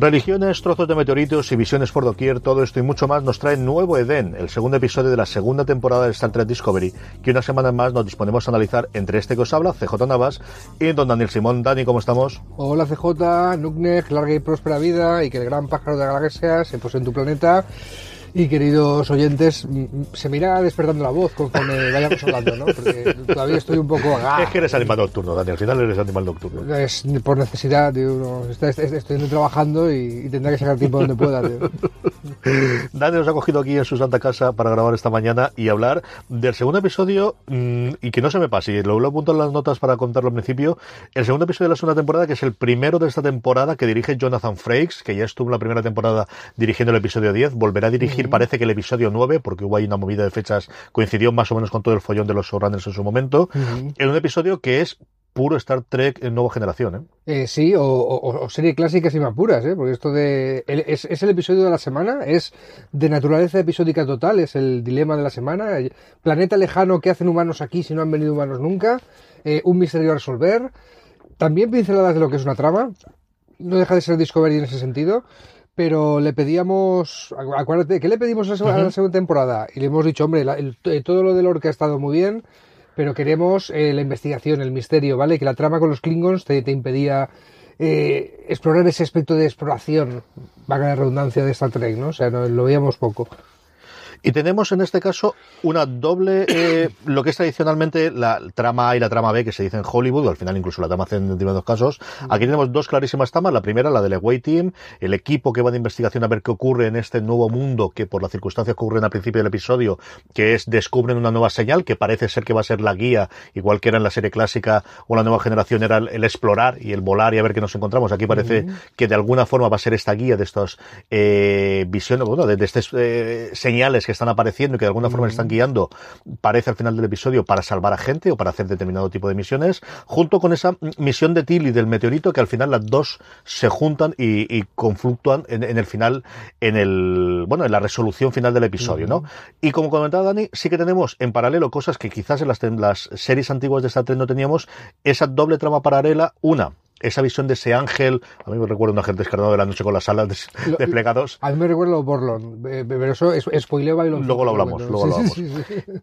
Religiones, trozos de meteoritos y visiones por doquier, todo esto y mucho más nos trae Nuevo Edén, el segundo episodio de la segunda temporada de Star Trek Discovery, que una semana más nos disponemos a analizar entre este que os habla, CJ Navas, y don Daniel Simón. Dani, ¿cómo estamos? Hola CJ, Nuknek, larga y próspera vida y que el gran pájaro de la galaxia se pose en tu planeta y queridos oyentes, se me irá despertando la voz conforme vayamos hablando, ¿no? Porque todavía estoy un poco... Es que eres animal nocturno, Dani, al final eres animal nocturno. Es por necesidad, tío, estoy, trabajando y, tendrá que sacar tiempo donde pueda, tío. Dani nos ha cogido aquí en su santa casa para grabar esta mañana y hablar del segundo episodio, mm, y que no se me pase, lo, lo apunto en las notas para contarlo al principio, el segundo episodio de la segunda temporada, que es el primero de esta temporada que dirige Jonathan Frakes, que ya estuvo en la primera temporada dirigiendo el episodio 10, volverá a dirigir parece que el episodio 9, porque hubo ahí una movida de fechas, coincidió más o menos con todo el follón de los showrunners en su momento, en un episodio que es puro Star Trek en nueva generación, ¿eh? eh sí, o, serie clásica sin más puras, ¿eh? Porque esto de... es, el episodio de la semana, es de naturaleza episódica total, es el dilema de la semana. Planeta lejano, ¿qué hacen humanos aquí si no han venido humanos nunca? Eh, un misterio a resolver. También pinceladas de lo que es una trama. No deja de ser Discovery en ese sentido pero le pedíamos, acuérdate, ¿qué le pedimos a la, segunda temporada? Y le hemos dicho, hombre, eh, todo lo del Orca ha estado muy bien, pero queremos eh, la investigación, el misterio, ¿vale? Que la trama con los Klingons te, impedía eh, explorar ese aspecto de exploración, vaga la redundancia de Star Trek, ¿no? O sea, no, lo veíamos poco. Y tenemos en este caso una doble, eh, lo que es tradicionalmente la trama A y la trama B que se dice en Hollywood, al final incluso la trama C en determinados casos. Aquí tenemos dos clarísimas tramas. La primera, la del Away Team, el equipo que va de investigación a ver qué ocurre en este nuevo mundo que por las circunstancias que ocurren al principio del episodio, que es descubren una nueva señal que parece ser que va a ser la guía, igual que era en la serie clásica o la nueva generación era el, explorar y el volar y a ver qué nos encontramos. Aquí parece que de alguna forma va a ser esta guía de estas eh, visiones, bueno, de, estas eh, señales que están apareciendo y que de alguna forma están guiando, parece al final del episodio, para salvar a gente o para hacer determinado tipo de misiones, junto con esa misión de Tilly del meteorito, que al final las dos se juntan y, y confluctúan en, el final, en el, bueno, en la resolución final del episodio, ¿no? Y como comentaba Dani, sí que tenemos en paralelo cosas que quizás en las, en las series antiguas de Star Trek no teníamos, esa doble trama paralela, una, esa visión de ese ángel, a mí me recuerda un ángel descarnado de la noche con las alas desplegados. A mí me recuerda a Borlon, eh, pero eso es spoileo lo Luego lo hablamos, luego lo hablamos.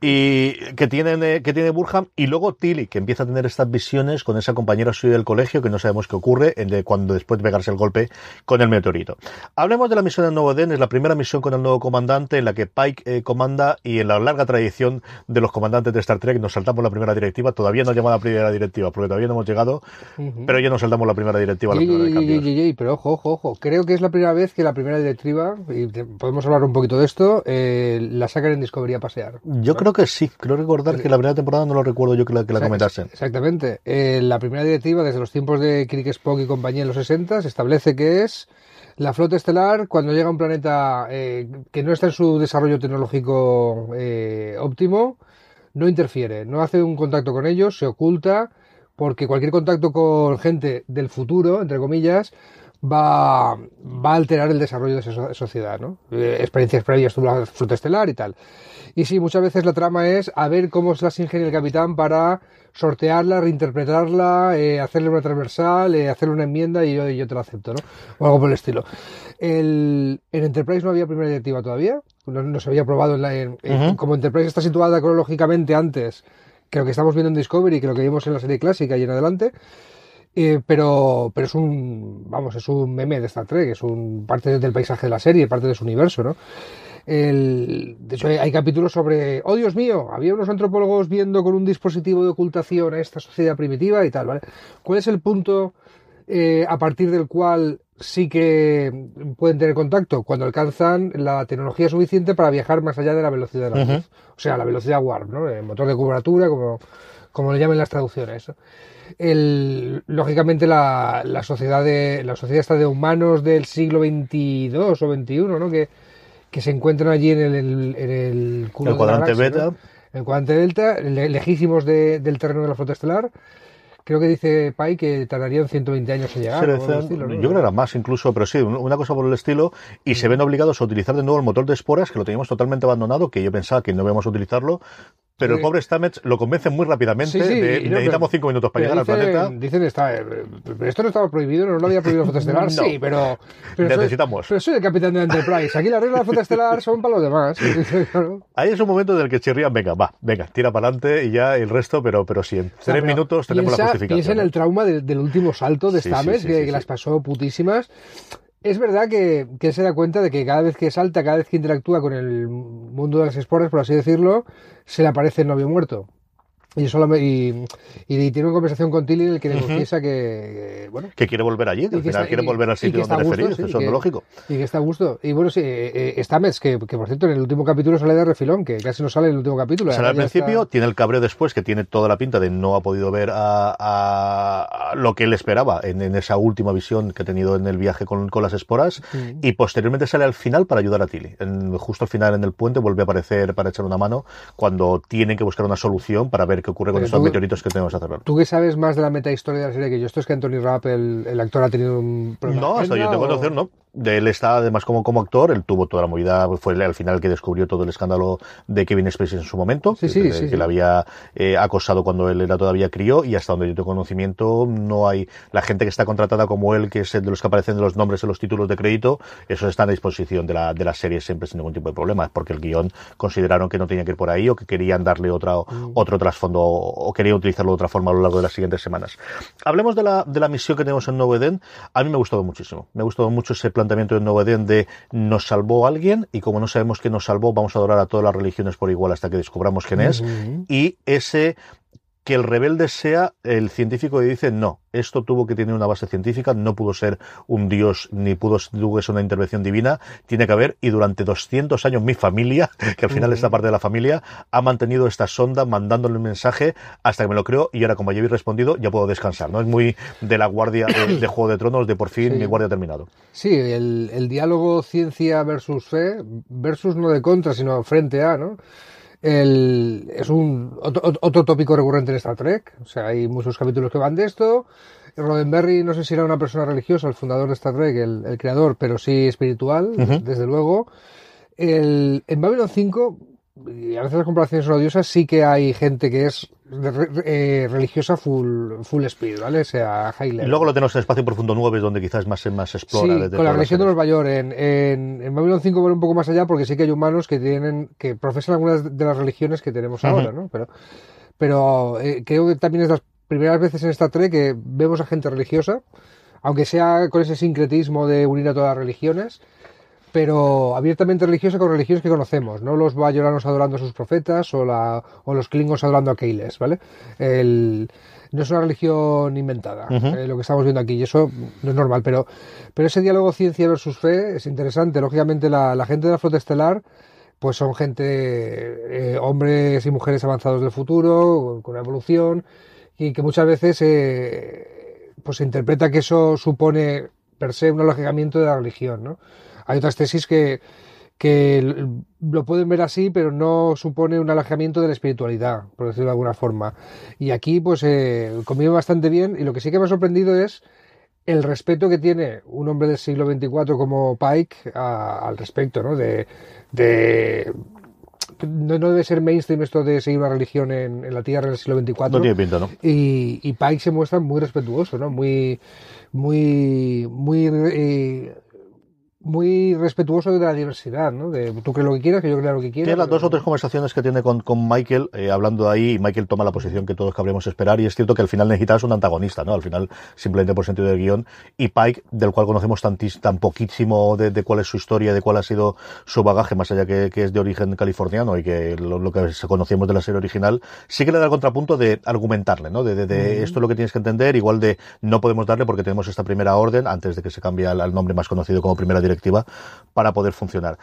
y que tiene, que tiene Burham, y luego Tilly, que empieza a tener estas visiones con esa compañera suya del colegio, que no sabemos qué ocurre, de cuando después de pegarse el golpe con el meteorito. Hablemos de la misión del Nuevo Den, es la primera misión con el nuevo comandante, en la que Pike eh, comanda, y en la larga tradición de los comandantes de Star Trek, nos saltamos la primera directiva, todavía no llamado la primera directiva, porque todavía no hemos llegado, pero ya nos damos la primera directiva. La primera pero ojo, ojo, ojo. Creo que es la primera vez que la primera directiva, y podemos hablar un poquito de esto, eh, la sacan en Discovery a pasear. Yo creo que sí. Creo recordar que la primera temporada no lo recuerdo yo que la, que la comentasen. Exactamente. Eh, la primera directiva, desde los tiempos de Kirk Spock y compañía en los 60, se establece que es la flota estelar, cuando llega a un planeta eh, que no está en su desarrollo tecnológico óptimo, no interfiere, no hace un contacto con ellos, se oculta porque cualquier contacto con gente del futuro, entre comillas, va, va a alterar el desarrollo de esa sociedad, ¿no? Eh, experiencias previas tuvo la flota estelar y tal. Y sí, muchas veces la trama es a ver cómo se las ingenia el capitán para sortearla, reinterpretarla, eh, hacerle una transversal, eh, hacerle una enmienda y yo, yo te lo acepto, ¿no? O algo por el estilo. El, en Enterprise no había primera directiva todavía, no, se había probado en la, como Enterprise está situada cronológicamente antes que lo que estamos viendo en Discovery, que lo que vimos en la serie clásica y en adelante. Eh, pero, pero es un, vamos, es un meme de Star Trek, es un parte del paisaje de la serie, parte de su universo, ¿no? El, de hecho, hay, capítulos sobre, oh Dios mío, había unos antropólogos viendo con un dispositivo de ocultación a esta sociedad primitiva y tal, ¿vale? ¿Cuál es el punto eh, a partir del cual sí que pueden tener contacto cuando alcanzan la tecnología suficiente para viajar más allá de la velocidad de la luz. O sea, la velocidad warp, ¿no? El motor de cubratura, como, como le llamen las traducciones. El, lógicamente la, la, sociedad de la sociedad está de humanos del siglo XXII o XXI, ¿no? Que, que se encuentran allí en el, en el, cuadrante beta. El cuadrante delta, lejísimos del terreno de la flota estelar creo que dice Pai que tardarían 120 años en llegar. Estilo, ¿no? Yo creo que era más incluso, pero sí, un- una cosa por el estilo. Y se ven obligados a utilizar de nuevo el motor de esporas, que lo teníamos totalmente abandonado, que yo pensaba que no íbamos a utilizarlo. Pero el pobre Stamets lo convence muy rápidamente Sí, sí, de no, necesitamos cinco minutos para llegar al dicen, planeta. Dicen, está, eh, esto no estaba prohibido, no lo había prohibido el fotoestelar. No. Sí, pero, pero soy- Necesitamos. pero soy el capitán de Enterprise. Aquí las reglas del fotoestelar son para los demás. Ahí es un momento en el que chirrían, venga, va, venga, tira para adelante y ya el resto, pero, pero sí, en tres pero minutos tenemos piensa, la justificación. Piensa en el trauma del, del último salto de Stamets, que, que las pasó putísimas. Es verdad que, que se da cuenta de que cada vez que salta, cada vez que interactúa con el mundo de las esporas, por así decirlo, se le aparece el novio muerto. Y, solo me- y, y tiene una conversación con Tilly en el que le confiesa que, que, bueno, Que quiere volver allí, que al final está- quiere y- volver al sitio está donde referir, sí, eso es lógico. y que está a gusto. Y bueno, sí, eh, eh, Stamets, que, que por cierto en el último capítulo sale de refilón, que casi no sale en el último capítulo. Sale al principio, está- tiene el cabreo después, que tiene toda la pinta de no ha podido ver a, a- a lo que él esperaba en, en esa última visión que ha tenido en el viaje con, con las esporas, Mm. y posteriormente sale al final para ayudar a Tilly. En- justo al final en el puente vuelve a aparecer para echar una mano cuando tienen que buscar una solución para ver qué ocurre con Pero estos tú- meteoritos que tenemos a cerrar. ¿Tú que sabes más de la metahistoria de la serie que yo? ¿Esto es que Anthony Rapp, el, el actor, ha tenido un problema? No, hasta yo tengo o- conocer, no. De él está además como, como actor, él tuvo toda la movida, fue al final el que descubrió todo el escándalo de Kevin Spacey en su momento, Sí, que, sí, que sí. le había eh, acosado cuando él era todavía crío y hasta donde yo tengo conocimiento no hay la gente que está contratada como él, que es el de los que aparecen en los nombres en los títulos de crédito, esos están a disposición de la, de la serie siempre sin ningún tipo de problema, porque el guion consideraron que no tenía que ir por ahí o que querían darle otra, Mm. otro trasfondo o querían utilizarlo de otra forma a lo largo de las siguientes semanas. Hablemos de la, de la misión que tenemos en Nuevo Edén. A mí me ha gustado muchísimo. Me ha gustado mucho ese planteamiento de Edén de nos salvó alguien y como no sabemos que nos salvó, vamos a adorar a todas las religiones por igual hasta que descubramos quién es. Y ese que el rebelde sea el científico y dice no, esto tuvo que tener una base científica, no pudo ser un dios ni pudo ser una intervención divina, tiene que haber y durante 200 años mi familia, que al final esta parte de la familia, ha mantenido esta sonda mandándole un mensaje hasta que me lo creo y ahora como ya habéis respondido ya puedo descansar, ¿no? Es muy de la guardia de, de Juego de Tronos de por fin Sí. mi guardia ha terminado. Sí, el, el diálogo ciencia versus fe, versus no de contra, sino frente a, ¿no? El, es un otro, otro tópico recurrente en Star Trek. O sea, hay muchos capítulos que van de esto. Roddenberry, no sé si era una persona religiosa, el fundador de Star Trek, el, el creador, pero sí espiritual, desde luego. El, en Babylon 5, y a veces las comparaciones son odiosas, sí que hay gente que es eh, religiosa full, full spirit, ¿vale? O sea, high Y level. luego lo tenemos en Espacio Profundo 9, donde quizás más, más explora. Sí, de- de con la religión de los Bayor. En, en, en Babylon 5 van un poco más allá porque sí que hay humanos que tienen que profesan algunas de las religiones que tenemos Ujú. ahora, ¿no? Pero, pero eh, creo que también es las primeras veces en Star Trek que vemos a gente religiosa, aunque sea con ese sincretismo de unir a todas las religiones, pero abiertamente religiosa con religiones que conocemos, no los bayoranos adorando a sus profetas o, la, o los klingons adorando a Keiles, ¿vale? El, no es una religión inventada, eh, lo que estamos viendo aquí, y eso no es normal, pero, pero ese diálogo ciencia versus fe es interesante. Lógicamente, la, la gente de la flota estelar, pues son gente, eh, hombres y mujeres avanzados del futuro, con una evolución, y que muchas veces eh, pues se interpreta que eso supone per se un alojamiento de la religión, ¿no? Hay otras tesis que, lo pueden ver así, pero no supone un alejamiento de la espiritualidad, por decirlo de alguna forma. Y aquí, pues, eh, convive bastante bien. Y lo que sí que me ha sorprendido es el respeto que tiene un hombre del siglo XXIV como Pike a- al respecto, ¿no? De, de no, no debe ser mainstream esto de seguir una religión en, en la Tierra en el siglo XXIV. No tiene pinta, ¿no? Y, y Pike se muestra muy respetuoso, ¿no? Muy, muy, muy, eh, muy respetuoso de la diversidad, ¿no? De tú crees lo que quieras, que yo crea lo que quiera. Tiene las dos o tres conversaciones que tiene con, con Michael, eh, hablando de ahí, y Michael toma la posición que todos cabríamos esperar, y es cierto que al final necesitas un antagonista, ¿no? Al final, simplemente por sentido del guion, y Pike, del cual conocemos tantis- tan poquísimo de, de cuál es su historia, de cuál ha sido su bagaje, más allá que, que es de origen californiano y que lo, lo que conocemos de la serie original, sí que le da el contrapunto de argumentarle, ¿no? De, de, de esto es lo que tienes que entender, igual de no podemos darle porque tenemos esta primera orden, antes de que se cambie al, al nombre más conocido como primera para poder funcionar.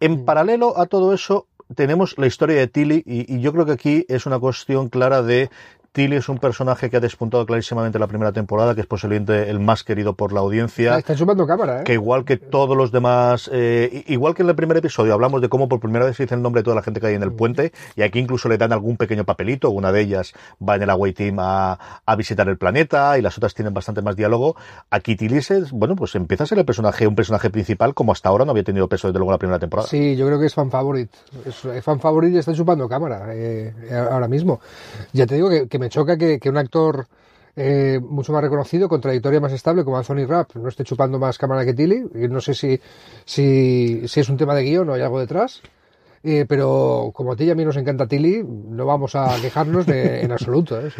En paralelo a todo eso, tenemos la historia de Tilly y, y yo creo que aquí es una cuestión clara de Tilly es un personaje que ha despuntado clarísimamente la primera temporada, que es posiblemente el más querido por la audiencia. Está chupando cámara, ¿eh? Que igual que todos los demás, eh, igual que en el primer episodio hablamos de cómo por primera vez se dice el nombre de toda la gente que hay en el puente, y aquí incluso le dan algún pequeño papelito, una de ellas va en el Away Team a, a visitar el planeta, y las otras tienen bastante más diálogo. Aquí Tilly es, bueno, pues empieza a ser el personaje, un personaje principal, como hasta ahora no había tenido peso desde luego la primera temporada. Sí, yo creo que es fan favorite. Es fan favorite y está chupando cámara eh, ahora mismo. Ya te digo que, que me choca que, que un actor eh, mucho más reconocido, con trayectoria más estable, como Anthony Rapp, no esté chupando más cámara que Tilly. No sé si, si, si es un tema de guion o hay algo detrás. Eh, pero como a ti y a mí nos encanta Tilly, no vamos a quejarnos de, en absoluto. ¿eh?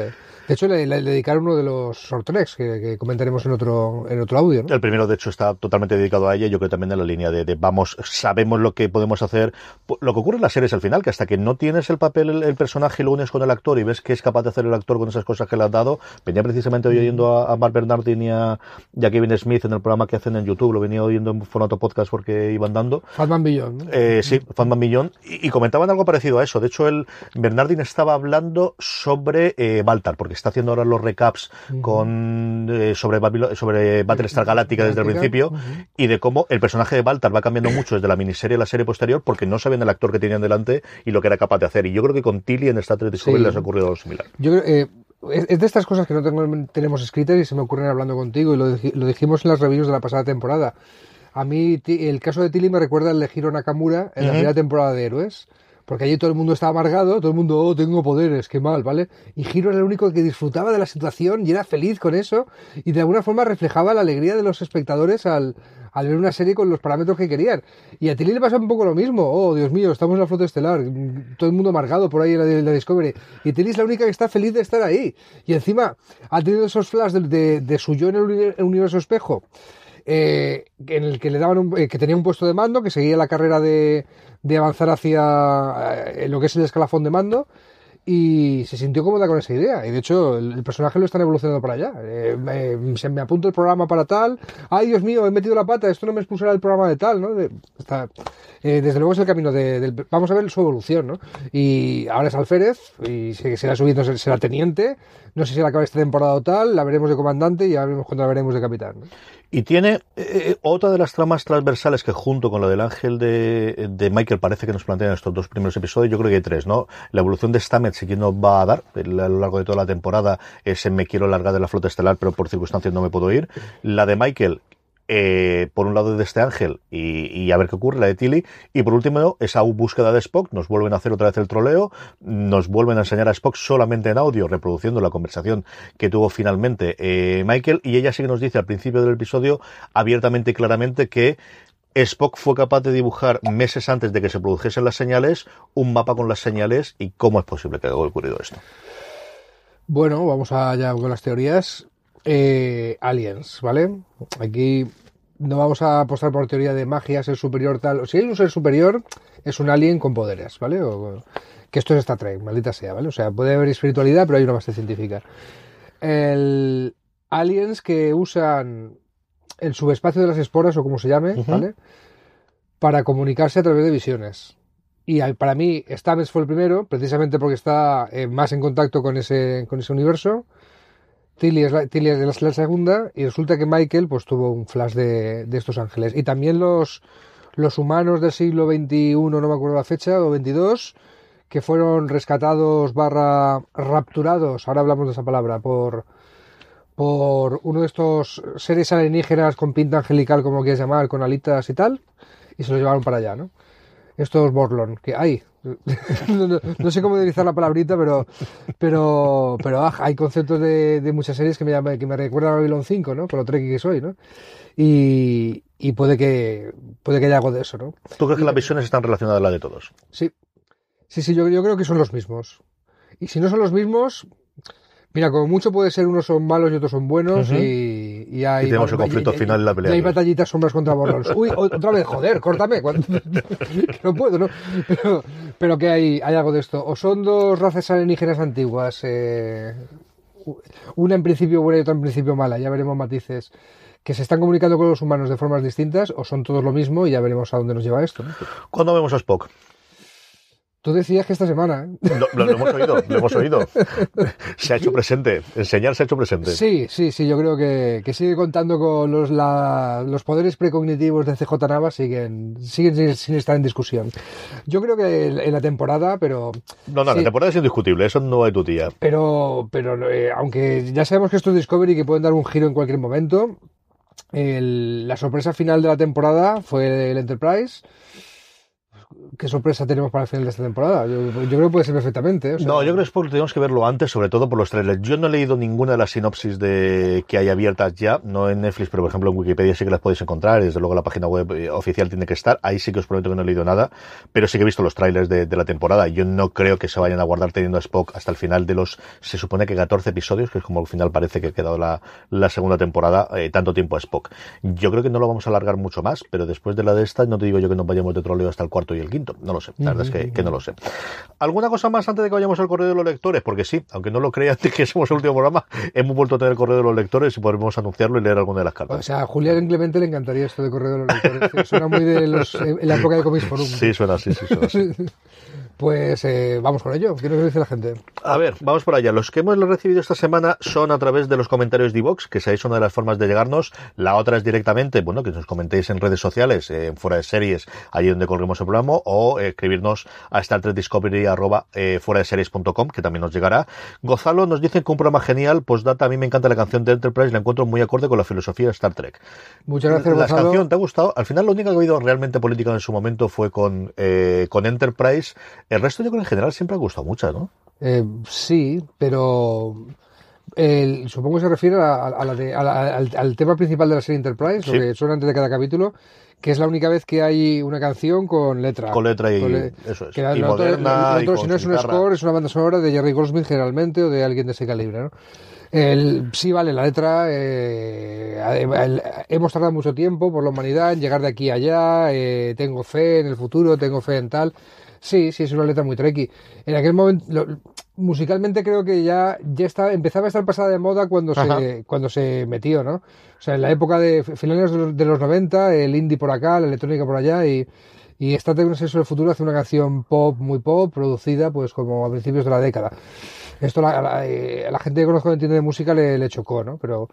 De hecho, le, le, dedicaron uno de los sortrex que, que, comentaremos en otro, en otro audio. ¿no? El primero, de hecho, está totalmente dedicado a ella. Yo creo también en la línea de, de, vamos, sabemos lo que podemos hacer. Lo que ocurre en las series al final, que hasta que no tienes el papel, el, el personaje y lo unes con el actor y ves que es capaz de hacer el actor con esas cosas que le has dado. Venía precisamente hoy oyendo a, a Mark Bernardin y a, y a, Kevin Smith en el programa que hacen en YouTube. Lo venía oyendo en formato podcast porque iban dando. Fatman Billón. ¿no? Eh, sí, Fatman Billón. Y, y, comentaban algo parecido a eso. De hecho, el Bernardin estaba hablando sobre eh, Baltar, porque está haciendo ahora los recaps uh -huh. con eh, sobre, Babilo, sobre Battlestar Galáctica desde el principio uh -huh. y de cómo el personaje de Baltar va cambiando mucho desde la miniserie a la serie posterior porque no sabían el actor que tenían delante y lo que era capaz de hacer. Y yo creo que con Tilly en Star Trek Discovery sí. les ha ocurrido algo similar. Yo creo, eh, es de estas cosas que no tengo, tenemos escritas y se me ocurren hablando contigo y lo, lo dijimos en las reviews de la pasada temporada. A mí el caso de Tilly me recuerda al de Hiro Nakamura en uh -huh. la primera temporada de Héroes porque allí todo el mundo estaba amargado, todo el mundo, oh, tengo poderes, qué mal, ¿vale? Y Hiro era el único que disfrutaba de la situación y era feliz con eso, y de alguna forma reflejaba la alegría de los espectadores al, al ver una serie con los parámetros que querían. Y a Tilly le pasa un poco lo mismo, oh, Dios mío, estamos en la flota estelar, todo el mundo amargado por ahí en la, en la Discovery, y Tilly es la única que está feliz de estar ahí. Y encima ha tenido esos flashes de, de, de su yo en el universo espejo, eh, en el que le daban un, eh, que tenía un puesto de mando, que seguía la carrera de, avanzar hacia eh, lo que es el escalafón de mando y se sintió cómoda con esa idea. Y de hecho, el, personaje lo están evolucionando para allá. Eh, me, se me apunto el programa para tal. Ay, Dios mío, he metido la pata, esto no me expulsará el programa de tal, eh, desde luego es el camino de. Vamos a ver su evolución, ¿no? Y ahora es alférez y será subiendo, será teniente. No sé si la acaba esta temporada o tal, la veremos de comandante y ya veremos cuando la veremos de capitán. Y tiene eh, otra de las tramas transversales que junto con la del ángel de, de, Michael parece que nos plantean estos dos primeros episodios, yo creo que hay tres, ¿no? La evolución de Stamets y quién nos va a dar a lo largo de toda la temporada, ese me quiero largar de la flota estelar, pero por circunstancias no me puedo ir. La de Michael, eh, por un lado de este ángel y, y, a ver qué ocurre, la de Tilly, y por último esa búsqueda de Spock, nos vuelven a hacer otra vez el troleo, nos vuelven a enseñar a Spock solamente en audio, reproduciendo la conversación que tuvo finalmente eh, Michael, y ella sí que nos dice al principio del episodio abiertamente y claramente que Spock fue capaz de dibujar meses antes de que se produjesen las señales un mapa con las señales y cómo es posible que haya ocurrido esto. Bueno, vamos allá con las teorías eh, aliens, ¿vale? Aquí no vamos a apostar por teoría de magia, ser superior tal. Si hay un ser superior, es un alien con poderes, ¿vale? O, que esto es Star Trek, maldita sea, ¿vale? O sea, puede haber espiritualidad, pero hay una base científica. El aliens que usan el subespacio de las esporas, o como se llame, uh -huh. ¿vale? Para comunicarse a través de visiones. Y para mí, Stamets fue el primero, precisamente porque está eh, más en contacto con ese, con ese universo. Tilly es, la, la, segunda y resulta que Michael pues tuvo un flash de, de, estos ángeles. Y también los, los humanos del siglo XXI, no me acuerdo la fecha, o 22, que fueron rescatados barra rapturados, ahora hablamos de esa palabra, por, por uno de estos seres alienígenas con pinta angelical, como quieras llamar, con alitas y tal, y se los llevaron para allá, ¿no? Estos Borlon, que hay, no, no, no, sé cómo utilizar la palabrita, pero pero pero ah, hay conceptos de, de, muchas series que me llaman, que me recuerdan a Babylon 5, ¿no? Con lo treki que soy, ¿no? Y, y, puede que puede que haya algo de eso, ¿no? ¿Tú crees que las visiones están relacionadas a la de todos? Sí. Sí, sí, yo, yo creo que son los mismos. Y si no son los mismos, Mira, como mucho puede ser unos son malos y otros son buenos uh -huh. y, y, hay... Y tenemos el conflicto y, final en la pelea. Y hay batallitas sombras contra borrones. Uy, otra vez, joder, córtame. no puedo, ¿no? Pero, pero que hay, hay algo de esto. O son dos razas alienígenas antiguas, eh, una en principio buena y otra en principio mala, ya veremos matices que se están comunicando con los humanos de formas distintas o son todos lo mismo y ya veremos a dónde nos lleva esto. ¿no? ¿Cuándo vemos a Spock? Tú decías que esta semana. ¿eh? Lo, lo hemos oído, lo hemos oído. Se ha hecho presente. Enseñar se ha hecho presente. Sí, sí, sí. Yo creo que, que sigue contando con los, la- los poderes precognitivos de CJ Navas, siguen, siguen sin, sin estar en discusión. Yo creo que en la temporada, pero. No, no, Sí. la temporada es indiscutible. Eso no hay tu tía. Pero, pero eh, aunque ya sabemos que esto es Discovery y que pueden dar un giro en cualquier momento, el- la sorpresa final de la temporada fue el Enterprise. ¿Qué sorpresa tenemos para el final de esta temporada? Yo, yo creo que puede ser perfectamente. ¿eh? O sea, No, yo creo que es porque tenemos que verlo antes, sobre todo por los trailers. Yo no he leído ninguna de las sinopsis de que hay abiertas ya, no en Netflix, pero por ejemplo en Wikipedia sí que las podéis encontrar, y desde luego la página web eh, oficial tiene que estar. Ahí sí que os prometo que no he leído nada, pero sí que he visto los trailers de, de la temporada. Yo no creo que se vayan a guardar teniendo a Spock hasta el final de los, se supone que 14 episodios, que es como al final parece que ha quedado la, la segunda temporada, eh, tanto tiempo a Spock. Yo creo que no lo vamos a alargar mucho más, pero después de la de esta, no te digo yo que nos vayamos de troleo hasta el cuarto y el quinto. No lo sé, la verdad es que, que no lo sé. ¿Alguna cosa más antes de que vayamos al correo de los lectores? Porque sí, aunque no lo crean de que somos el último programa, hemos vuelto a tener el correo de los lectores y podremos anunciarlo y leer alguna de las O cartas. sea, a Julián Clemente le encantaría esto de correo de los lectores. Suena muy de los, en la época de Comics Forum. Sí, suena así, sí, suena así. Pues eh, vamos con ello. ¿Qué nos dice la gente? A ver, vamos por allá. Los que hemos recibido esta semana son a través de los comentarios de iVox, que es una de las formas de llegarnos. La otra es directamente, bueno, que nos comentéis en redes sociales, eh, en fuera de series, allí donde colguemos el programa, o eh, escribirnos a Star Trek Discovery arroba, eh, fuera de series.com, que también nos llegará. Gonzalo nos dice que un programa genial, pues data, a mí me encanta la canción de Enterprise, la encuentro muy acorde con la filosofía de Star Trek. Muchas gracias, La Gonzalo. canción, ¿te ha gustado? Al final, lo único que he oído realmente política en su momento fue con, eh, con Enterprise. El resto, yo creo en general siempre ha gustado mucho, ¿no? Eh, sí, pero el- supongo que se refiere a, a la de- al, al tema principal de la serie Enterprise, Sí. lo que suena antes de cada capítulo, que es la única vez que hay una canción con letra. Con letra y Con le- eso es. que y la moderna, la- y si no es un guitarra. score, es una banda sonora de Jerry Goldsmith generalmente o de alguien de ese calibre, ¿no? El, sí, vale, la letra. eh, el- hemos tardado mucho tiempo por la humanidad en llegar de aquí a allá. eh, tengo fe en el futuro, tengo fe en tal. Sí, sí, es una letra muy tricky. En aquel momento, lo- musicalmente creo que ya, ya está, empezaba a estar pasada de moda cuando Ajá. se, cuando se metió, ¿no? O sea, en la época de finales de los, de los 90, el indie por acá, la electrónica por allá y. Y Un Sexo del Futuro hace una canción pop, muy pop, producida pues como a principios de la década. Esto la- a la, eh, la gente que conozco que entiende de música le, le chocó, ¿no? Pero,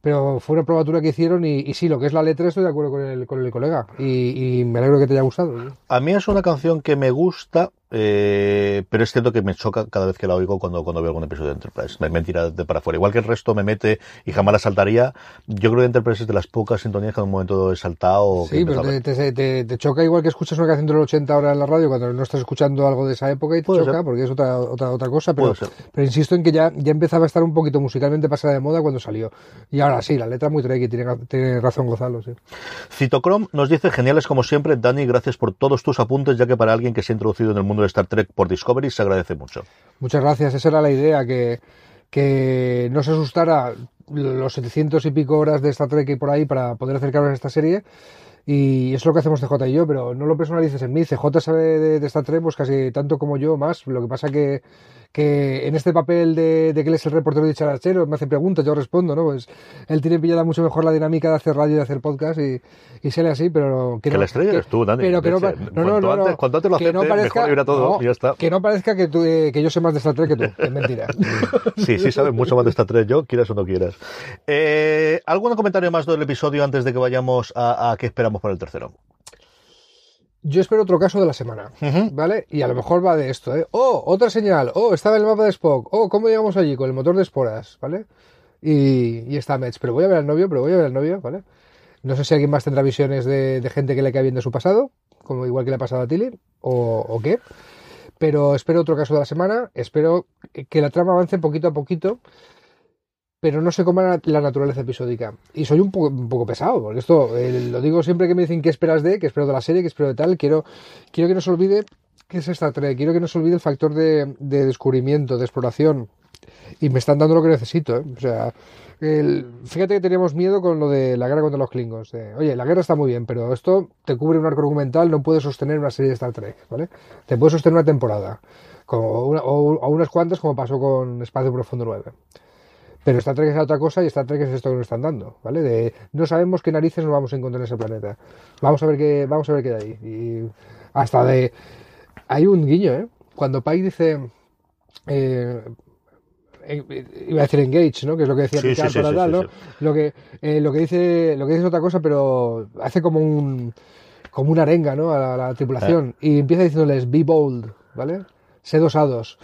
pero fue una probatura que hicieron y, sí, lo que es la letra estoy de acuerdo con el, con el colega. Y, y me alegro que te haya gustado. A mí es una canción que me gusta, eh, pero es cierto que me choca cada vez que la oigo cuando, cuando veo algún episodio de Enterprise. Me, me tira de para afuera. Igual que el resto me mete y jamás la saltaría. Yo creo que Enterprise es de las pocas sintonías que en un momento he saltado. o que Sí, pero te, te- te- te choca igual que escuchas una canción de los 80 ahora en la radio cuando no estás escuchando algo de esa época y te Puede choca ser. porque es otra, otra, otra cosa. Pero, pero insisto en que ya, ya empezaba a estar un poquito musicalmente pasada de moda cuando salió. Y ahora sí, la letra muy tricky, tiene, tiene razón Gonzalo. Sí. Citocrom nos dice, geniales como siempre, Dani, gracias por todos tus apuntes, ya que para alguien que se ha introducido en el mundo de Star Trek por Discovery se agradece mucho. Muchas gracias, esa era la idea, que, que no se asustara los 700 y pico horas de Star Trek y por ahí para poder acercarnos a esta serie. Y es lo que hacemos CJ y yo, pero no lo personalices en mí. CJ sabe de, de Star Trek pues casi tanto como yo, más. Lo que pasa que, que en este papel de, de que él es el reportero de charachero, me hace preguntas, yo respondo, ¿no? Pues él tiene pillada mucho mejor la dinámica de hacer radio y de hacer podcast y, y sale así, pero Que la estrella eres tú, Dani. Pero que no, no, no, no, no, antes- cuanto antes lo que no acepte, parezca, mejor todo, no, y ya está. que no parezca que, tú, eh, que yo sé más de Star Trek que tú, es mentira. Sí, sí, sabes mucho más de Star Trek, yo, quieras o no quieras. Eh, ¿Algún comentario más del episodio antes de que vayamos a, a qué esperamos para el tercero? Yo espero otro caso de la semana, ¿vale? Y a lo mejor va de esto, ¿eh? Oh, otra señal. Oh, estaba en el mapa de Spock. Oh, ¿cómo llegamos allí? Con el motor de esporas, ¿vale? Y, y está Metz. Pero voy a ver al novio, pero voy a ver al novio, ¿vale? No sé si alguien más tendrá visiones de, de gente que le cae bien de su pasado, como igual que le ha pasado a Tilly, o, o qué. Pero espero otro caso de la semana. Espero que la trama avance poquito a poquito pero no sé cómo era la naturaleza episódica. Y soy un poco, un poco pesado, porque esto eh, lo digo siempre que me dicen qué esperas de, qué espero de la serie, qué espero de tal. Quiero, quiero que no se olvide qué es Star Trek, quiero que no se olvide el factor de, de descubrimiento, de exploración. Y me están dando lo que necesito, ¿eh? O sea, el- fíjate que teníamos miedo con lo de la guerra contra los Klingons. de, Oye, la guerra está muy bien, pero esto te cubre un arco argumental, no puede sostener una serie de Star Trek, ¿vale? Te puede sostener una temporada, como una- o, o unas cuantas, como pasó con Espacio Profundo 9. Pero Star Trek es otra cosa y Star Trek es esto que nos están dando, ¿vale? De, no sabemos qué narices nos vamos a encontrar en ese planeta. Vamos a ver qué, vamos a ver qué hay ahí. Y hasta de hay un guiño, ¿eh? Cuando Pike dice. Eh, eh, iba a decir engage, ¿no? Que es lo que decía Sí, Picard sí, sí, para tal, ¿no? Lo que eh, lo que dice lo que dice es otra cosa, pero hace como un como una arenga, ¿no? A la, a la tripulación y empieza diciéndoles be bold, ¿vale? Sed osados.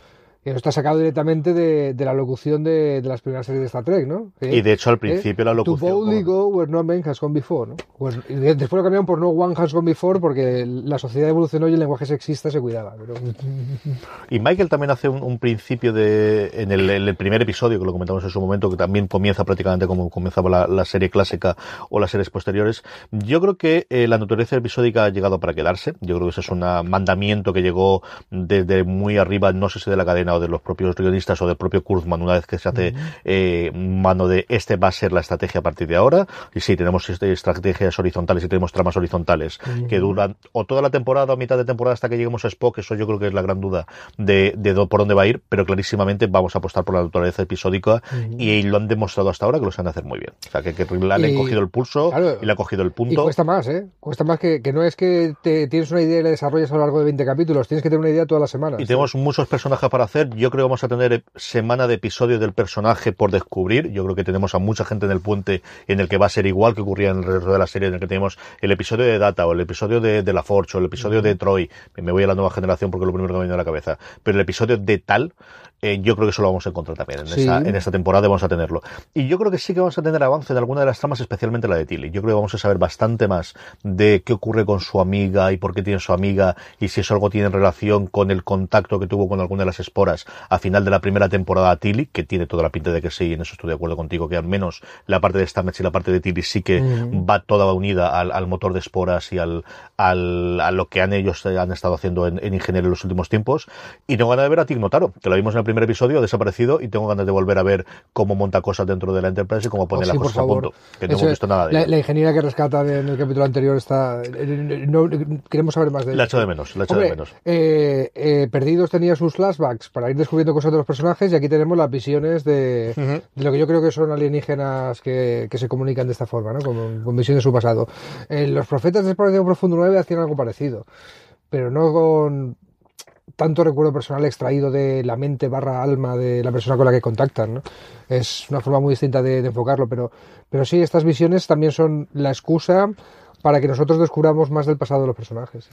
Que está sacado directamente de, de la locución de, de las primeras series de Star Trek, ¿no? Que- Y de hecho, al ¿eh? principio la To locución. boldly como- go where no man has gone before, ¿no? Pues- y de- después lo cambiaron por no one has gone before porque la sociedad evolucionó y el lenguaje sexista se cuidaba. Pero... Y Michael también hace un, un principio de, en el, en el primer episodio, que lo comentamos en su momento, que también comienza prácticamente como comenzaba la, la serie clásica o las series posteriores. Yo creo que eh, la naturaleza episódica ha llegado para quedarse. Yo creo que ese es un mandamiento que llegó desde muy arriba, no sé si de la cadena o de los propios guionistas o del propio Kurzman, una vez que se hace eh, mano de este va a ser la estrategia a partir de ahora. Y sí, tenemos estrategias horizontales y tenemos tramas horizontales que duran o toda la temporada o mitad de temporada hasta que lleguemos a Spock. Eso yo creo que es la gran duda de, por dónde va a ir, pero clarísimamente vamos a apostar por la naturaleza episódica y lo han demostrado hasta ahora que lo saben hacer muy bien. O sea, que, que le han Y- cogido el pulso claro, y le han cogido el Y punto. cuesta más, ¿eh? Cuesta más que, que no es que te, tienes una idea y la desarrollas a lo largo de 20 capítulos, tienes que tener una idea todas las semanas. Y tenemos muchos personajes para hacer. Yo creo que vamos a tener semana de episodios del personaje por descubrir. Yo creo que tenemos a mucha gente en el puente en el que va a ser igual que ocurría en el resto de la serie, en el que tenemos el episodio de Data o el episodio de, de La Forge o el episodio de Troy. Me voy a la nueva generación porque es lo primero que me viene a la cabeza. Pero el episodio de tal, eh, yo creo que eso lo vamos a encontrar también. En, Sí. esta, en esta temporada vamos a tenerlo. Y yo creo que sí que vamos a tener avance en alguna de las tramas, especialmente la de Tilly. Yo creo que vamos a saber bastante más de qué ocurre con su amiga y por qué tiene su amiga y si eso algo tiene relación con el contacto que tuvo con alguna de las esporas a final de la primera temporada Tilly, que tiene toda la pinta de que sí, y en eso estoy de acuerdo contigo, que al menos la parte de Stamets y la parte de Tilly sí que va toda unida al, al motor de esporas y al, al, a lo que han ellos eh, han estado haciendo en, en Ingeniero en los últimos tiempos. Y tengo ganas de ver a Tig Notaro, que lo vimos en el primer episodio, ha desaparecido, y tengo ganas de volver a ver cómo monta cosas dentro de la Enterprise y cómo pone Oh, las sí, cosas a punto. Que no Eso hemos visto nada de la, la ingeniera que rescata en el capítulo anterior está. eh, no- queremos saber más de ella. La echo de menos, la echo Hombre, de menos. eh, eh, Perdidos tenía sus flashbacks para ir descubriendo cosas de los personajes y aquí tenemos las visiones de, de lo que yo creo que son alienígenas que, que se comunican de esta forma, ¿no? Con, con visiones de su pasado. Eh, los profetas de Exploración Profundo 9 hacían algo parecido, pero no con tanto recuerdo personal extraído de la mente barra alma de la persona con la que contactan, ¿no? Es una forma muy distinta de, de enfocarlo, pero, pero sí, estas visiones también son la excusa para que nosotros descubramos más del pasado de los personajes.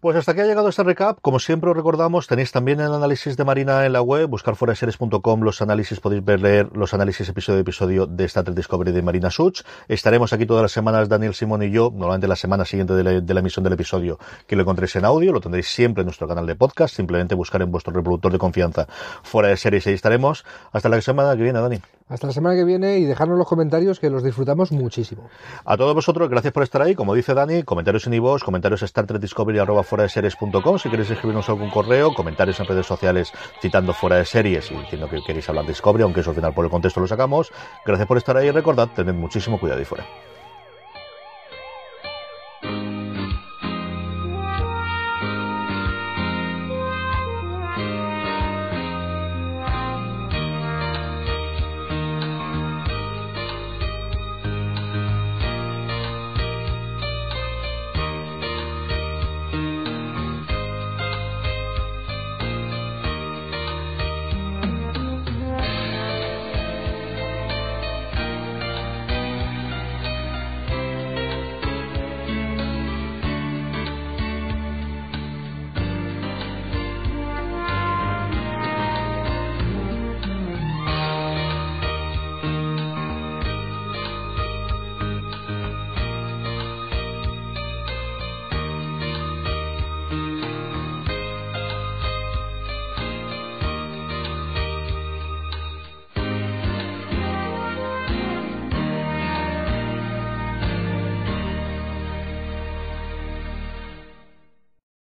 Pues hasta aquí ha llegado este recap. Como siempre os recordamos, tenéis también el análisis de Marina en la web, buscar los análisis, podéis ver leer los análisis episodio a episodio de Star Trek Discovery de Marina Such. Estaremos aquí todas las semanas, Daniel Simón y yo, normalmente la semana siguiente de la, de la emisión del episodio, que lo encontréis en audio, lo tendréis siempre en nuestro canal de podcast, simplemente buscar en vuestro reproductor de confianza fuera de series y ahí estaremos. Hasta la semana que viene, Dani. Hasta la semana que viene y dejarnos los comentarios que los disfrutamos muchísimo. A todos vosotros, gracias por estar ahí. Como dice Dani, comentarios en iVoox, comentarios en Star Trek Discovery arroba fuera de series.com. Si queréis escribirnos algún correo, comentarios en redes sociales citando fuera de series y diciendo que queréis hablar de Discovery, aunque eso al final por el contexto lo sacamos. Gracias por estar ahí y recordad, tened muchísimo cuidado ahí fuera.